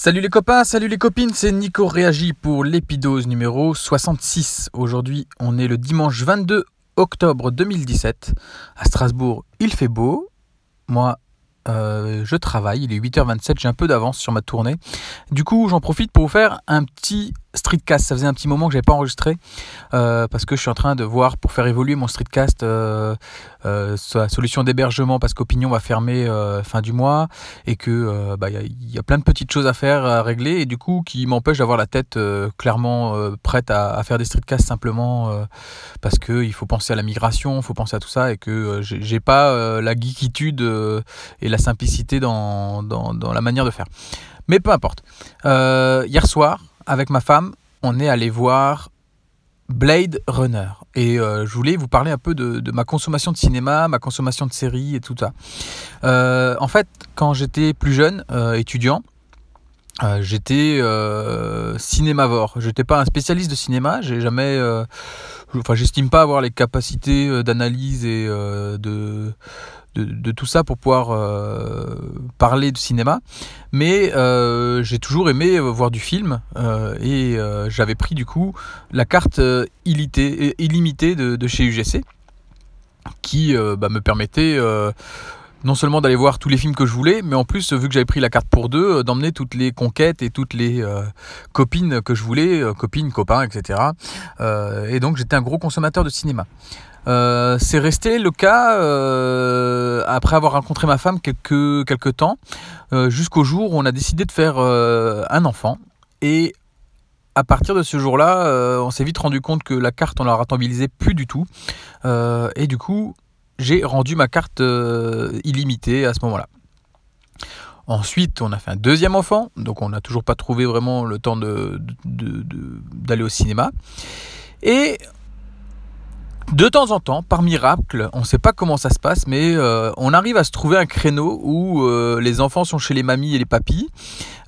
Salut les copains, salut les copines, c'est Nico Réagi pour l'épidose numéro 66. Aujourd'hui, on est le dimanche 22 octobre 2017. À Strasbourg, il fait beau. Moi, euh, je travaille, il est 8h27, j'ai un peu d'avance sur ma tournée. Du coup, j'en profite pour vous faire un petit streetcast. Ça faisait un petit moment que j'avais pas enregistré euh, parce que je suis en train de voir pour faire évoluer mon streetcast euh, euh, sa solution d'hébergement parce qu'Opinion va fermer fin du mois et que bah, il y, a plein de petites choses à faire, à régler et du coup qui m'empêche d'avoir la tête clairement prête à, faire des streetcasts simplement parce que il faut penser à la migration, il faut penser à tout ça et que j'ai pas la geekitude et la simplicité dans, la manière de faire. Mais peu importe. hier soir, avec ma femme, on est allé voir Blade Runner. Et euh, je voulais vous parler un peu de, ma consommation de cinéma, ma consommation de séries et tout ça. Euh, en fait, quand j'étais plus jeune, euh, étudiant, j'étais cinémavore. J'étais pas un spécialiste de cinéma. J'ai jamais, enfin, j'estime pas avoir les capacités d'analyse et de de, tout ça pour pouvoir euh, parler de cinéma. Mais euh, j'ai toujours aimé euh, voir du film et j'avais pris du coup la carte illimitée de, chez UGC qui bah, me permettait non seulement d'aller voir tous les films que je voulais, mais en plus, vu que j'avais pris la carte pour deux, d'emmener toutes les conquêtes et toutes les copines que je voulais, copines, copains, etc. et donc j'étais un gros consommateur de cinéma. Euh, c'est resté le cas euh, après avoir rencontré ma femme quelques, quelques temps, euh, jusqu'au jour où on a décidé de faire un enfant. Et à partir de ce jour-là, on s'est vite rendu compte que la carte, on la rentabilisait plus du tout. et du coup, j'ai rendu ma carte illimitée à ce moment-là. Ensuite, on a fait un deuxième enfant, donc on n'a toujours pas trouvé vraiment le temps d'aller au cinéma. Et de temps en temps, par miracle, on ne sait pas comment ça se passe, mais euh, on arrive à se trouver un créneau où euh, les enfants sont chez les mamies et les papis,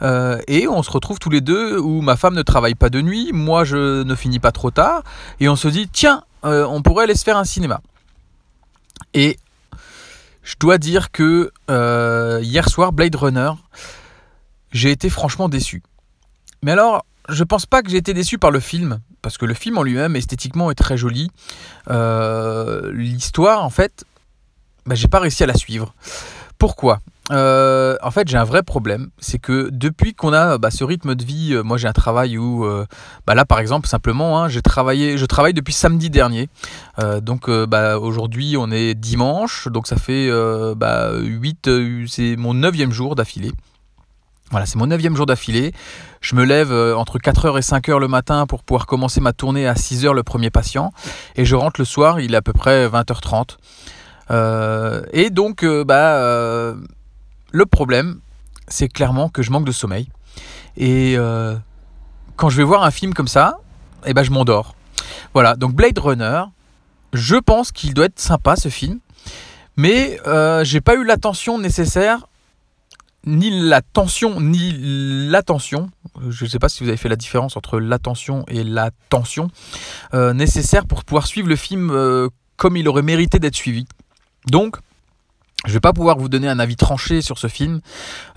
euh, et on se retrouve tous les deux où ma femme ne travaille pas de nuit, moi je ne finis pas trop tard, et on se dit tiens, on pourrait aller se faire un cinéma. Et je dois dire que hier soir, Blade Runner, j'ai été franchement déçu. Mais alors, je pense pas que j'ai été déçu par le film, parce que le film en lui-même esthétiquement est très joli. Euh, l'histoire, en fait, bah, j'ai pas réussi à la suivre. Pourquoi? Euh, en fait, j'ai un vrai problème, c'est que depuis qu'on a bah, ce rythme de vie, euh, moi j'ai un travail où, bah, là par exemple, simplement, hein, j'ai travaillé, je travaille depuis samedi dernier. donc bah, aujourd'hui, on est dimanche, donc ça fait 8, c'est mon neuvième jour d'affilée. Voilà, c'est mon neuvième jour d'affilée. Je me lève euh, entre 4h et 5h le matin pour pouvoir commencer ma tournée à 6h le premier patient. Et je rentre le soir, il est à peu près 20h30. Euh, et donc, euh, bah, le problème, c'est clairement que je manque de sommeil. Et quand je vais voir un film comme ça, eh ben, je m'endors. Voilà, donc Blade Runner, je pense qu'il doit être sympa ce film. Mais j'ai pas eu l'attention nécessaire ni la tension ni l'attention, je ne sais pas si vous avez fait la différence entre l'attention et la tension, euh, nécessaire pour pouvoir suivre le film euh, comme il aurait mérité d'être suivi. Donc, je ne vais pas pouvoir vous donner un avis tranché sur ce film.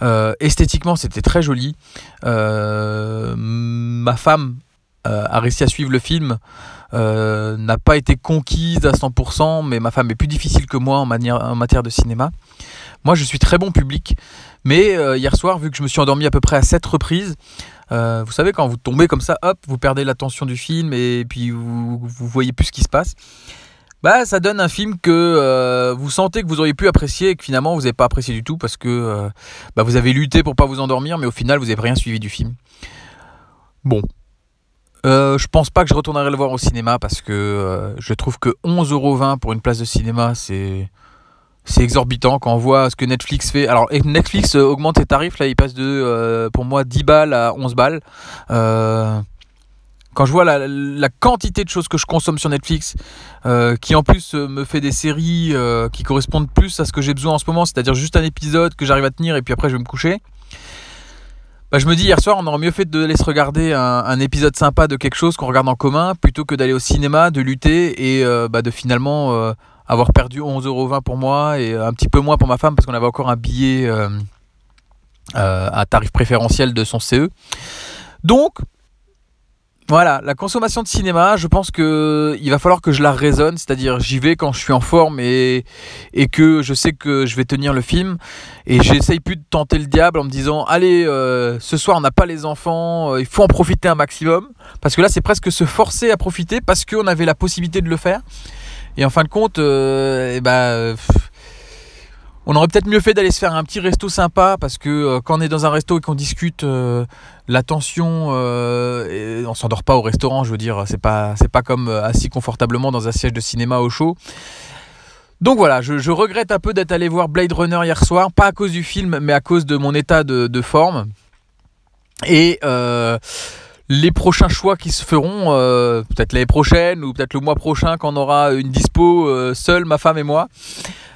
Euh, esthétiquement, c'était très joli. ma femme a réussi à suivre le film. n'a pas été conquise à 100%, mais ma femme est plus difficile que moi en, matière de cinéma. Moi, je suis très bon public, mais euh, hier soir, vu que je me suis endormi à peu près à 7 reprises, euh, vous savez, quand vous tombez comme ça, hop, vous perdez l'attention du film et puis vous, vous voyez plus ce qui se passe. Bah, ça donne un film que euh, vous sentez que vous auriez pu apprécier et que finalement vous n'avez pas apprécié du tout parce que bah, vous avez lutté pour pas vous endormir, mais au final vous n'avez rien suivi du film. Bon, euh, je pense pas que je retournerai le voir au cinéma parce que je trouve que 11,20€ pour une place de cinéma, c'est c'est exorbitant quand on voit ce que Netflix fait. Alors Netflix euh, augmente ses tarifs, là il passe de euh, pour moi 10 balles à 11 balles. Euh, quand je vois la, quantité de choses que je consomme sur Netflix, qui en plus me fait des séries qui correspondent plus à ce que j'ai besoin en ce moment, c'est-à-dire juste un épisode que j'arrive à tenir et puis après je vais me coucher. Bah, je me dis hier soir on aurait mieux fait de laisser regarder un, épisode sympa de quelque chose qu'on regarde en commun plutôt que d'aller au cinéma, de lutter et bah, de finalement avoir perdu 11,20€ pour moi et un petit peu moins pour ma femme parce qu'on avait encore un billet, euh, à tarif préférentiel de son CE. Donc, voilà, la consommation de cinéma, je pense que il va falloir que je la raisonne, c'est-à-dire j'y vais quand je suis en forme et, et que je sais que je vais tenir le film. Et j'essaye plus de tenter le diable en me disant allez euh, ce soir on n'a pas les enfants, euh, il faut en profiter un maximum. Parce que là c'est presque se forcer à profiter parce qu'on avait la possibilité de le faire. Et en fin de compte, euh, ben, on aurait peut-être mieux fait d'aller se faire un petit resto sympa parce que euh, quand on est dans un resto et qu'on discute, euh, la tension, euh, s'endort pas au restaurant. Je veux dire, c'est pas c'est pas comme assis confortablement dans un siège de cinéma au chaud. Donc voilà, je, regrette un peu d'être allé voir Blade Runner hier soir, pas à cause du film, mais à cause de mon état de, forme. Et les prochains choix qui se feront, peut-être l'année prochaine ou peut-être le mois prochain quand on aura une dispo seule, ma femme et moi.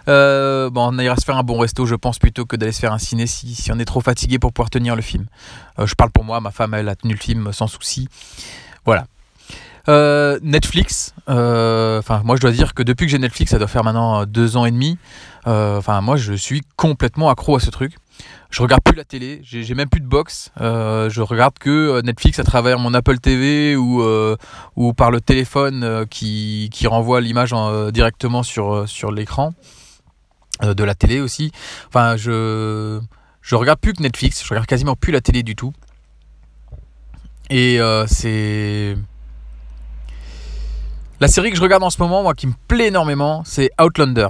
Euh, on ira se faire un bon resto, je pense, plutôt que d'aller se faire un ciné si, on est trop fatigué pour pouvoir tenir le film. Euh, je parle pour moi, ma femme, elle a tenu le film sans souci. Voilà. Euh, Netflix, moi je dois dire que depuis que j'ai Netflix, ça doit faire maintenant deux ans et demi. Enfin moi je suis complètement accro à ce truc. Je regarde plus la télé, j'ai même plus de box. je regarde que Netflix à travers mon Apple TV ou, ou par le téléphone qui, qui renvoie l'image directement sur, sur l'écran. Euh, de la télé aussi. Enfin, je je regarde plus que Netflix, je regarde quasiment plus la télé du tout. Et euh, c'est la série que je regarde en ce moment, moi, qui me plaît énormément, c'est Outlander.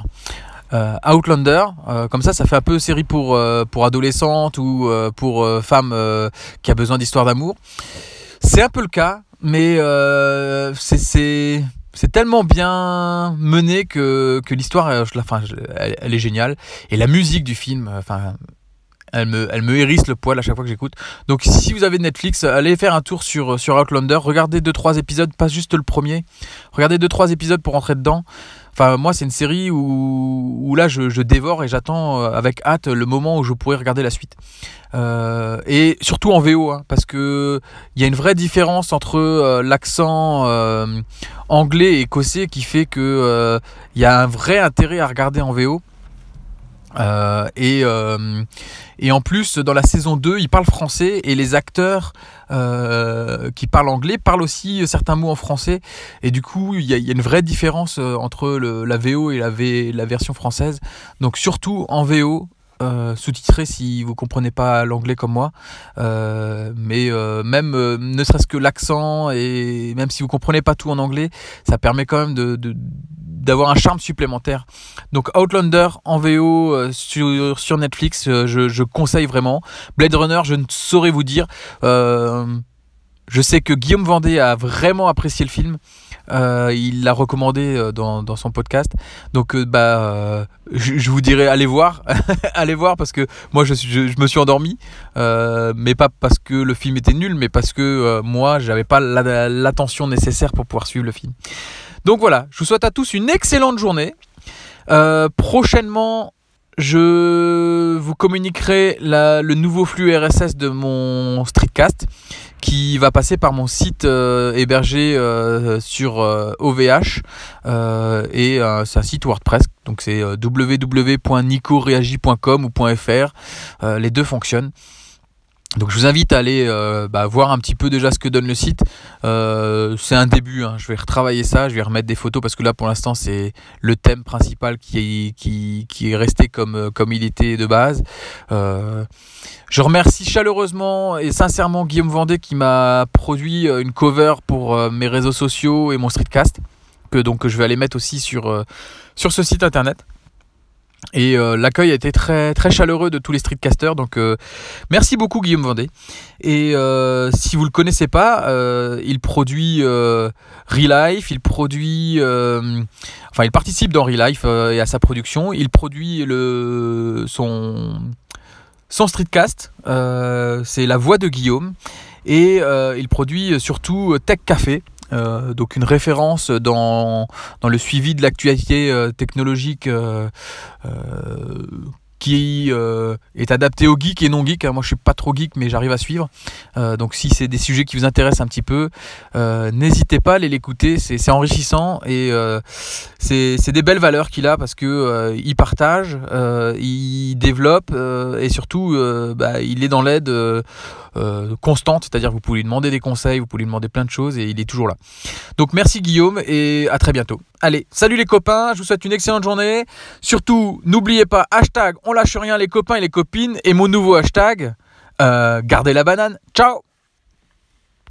Euh, Outlander, comme ça, ça fait un peu série pour pour adolescentes ou pour femmes qui a besoin d'histoire d'amour. C'est un peu le cas, mais c'est c'est tellement bien mené que, que l'histoire, enfin, elle, elle, est géniale. Et la musique du film, enfin, elle me, elle me hérisse le poil à chaque fois que j'écoute. Donc si vous avez Netflix, allez faire un tour sur, sur Outlander, regardez 2-3 épisodes, pas juste le premier. Regardez 2-3 épisodes pour rentrer dedans. Enfin, moi, c'est une série où, où là, je, dévore et j'attends euh, avec hâte le moment où je pourrai regarder la suite. Euh, et surtout en VO, hein, parce que il y a une vraie différence entre euh, l'accent euh, anglais et écossais qui fait que il y a un vrai intérêt à regarder en VO. Euh, et, euh, et, en plus, dans la saison 2, il parle français et les acteurs euh, qui parlent anglais parlent aussi certains mots en français. Et du coup, il y, a, une vraie différence entre le, la VO et la, version française. Donc, surtout en VO, euh, sous-titré si vous comprenez pas l'anglais comme moi. Euh, mais euh, même ne serait-ce que l'accent et même si vous comprenez pas tout en anglais, ça permet quand même de, d'avoir un charme supplémentaire. Donc Outlander en VO sur, sur Netflix, je, je, conseille vraiment. Blade Runner, je ne saurais vous dire. je sais que Guillaume Vendée a vraiment apprécié le film. Euh, il l'a recommandé euh, dans, dans, son podcast. Donc, euh, bah, je, vous dirais, allez voir, allez voir parce que moi, je, je, me suis endormi, mais pas parce que le film était nul, mais parce que moi, j'avais pas l'attention nécessaire pour pouvoir suivre le film. Donc voilà, je vous souhaite à tous une excellente journée. prochainement, je vous communiquerai le nouveau flux RSS de mon streetcast qui va passer par mon site euh, hébergé euh, sur OVH euh, et c'est un site WordPress. Donc c'est www.nicoreagi.com ou .fr les deux fonctionnent donc je vous invite à aller euh, bah, voir un petit peu déjà ce que donne le site. Euh, c'est un début, hein. je vais retravailler ça, je vais remettre des photos parce que là pour l'instant c'est le thème principal qui est, resté comme, euh, comme il était de base. je remercie chaleureusement et sincèrement Guillaume Vendée qui m'a produit une cover pour mes réseaux sociaux et mon streetcast que donc je vais aller mettre aussi sur ce site internet. Et euh, l'accueil a été très très chaleureux de tous les streetcasters. Donc euh, merci beaucoup Guillaume Vendée. Et euh, si vous le connaissez pas, il produit Relife, il produit, enfin il participe dans Relife et à sa production. Il produit le son son streetcast. C'est la voix de Guillaume et il produit surtout Tech Café. Euh, donc une référence dans, dans le suivi de l'actualité euh, technologique euh, qui euh, est adapté aux geeks et non geeks. Hein. Moi, je suis pas trop geek, mais j'arrive à suivre. Euh, donc, si c'est des sujets qui vous intéressent un petit peu, euh, n'hésitez pas à aller l'écouter. C'est enrichissant et c'est des belles valeurs qu'il a parce que il partage, il développe et surtout, bah, il est dans l'aide constante. C'est-à-dire, vous pouvez lui demander des conseils, vous pouvez lui demander plein de choses et il est toujours là. Donc, merci Guillaume et à très bientôt. Allez, salut les copains, je vous souhaite une excellente journée. Surtout, n'oubliez pas, hashtag on lâche rien les copains et les copines. Et mon nouveau hashtag, euh, gardez la banane. Ciao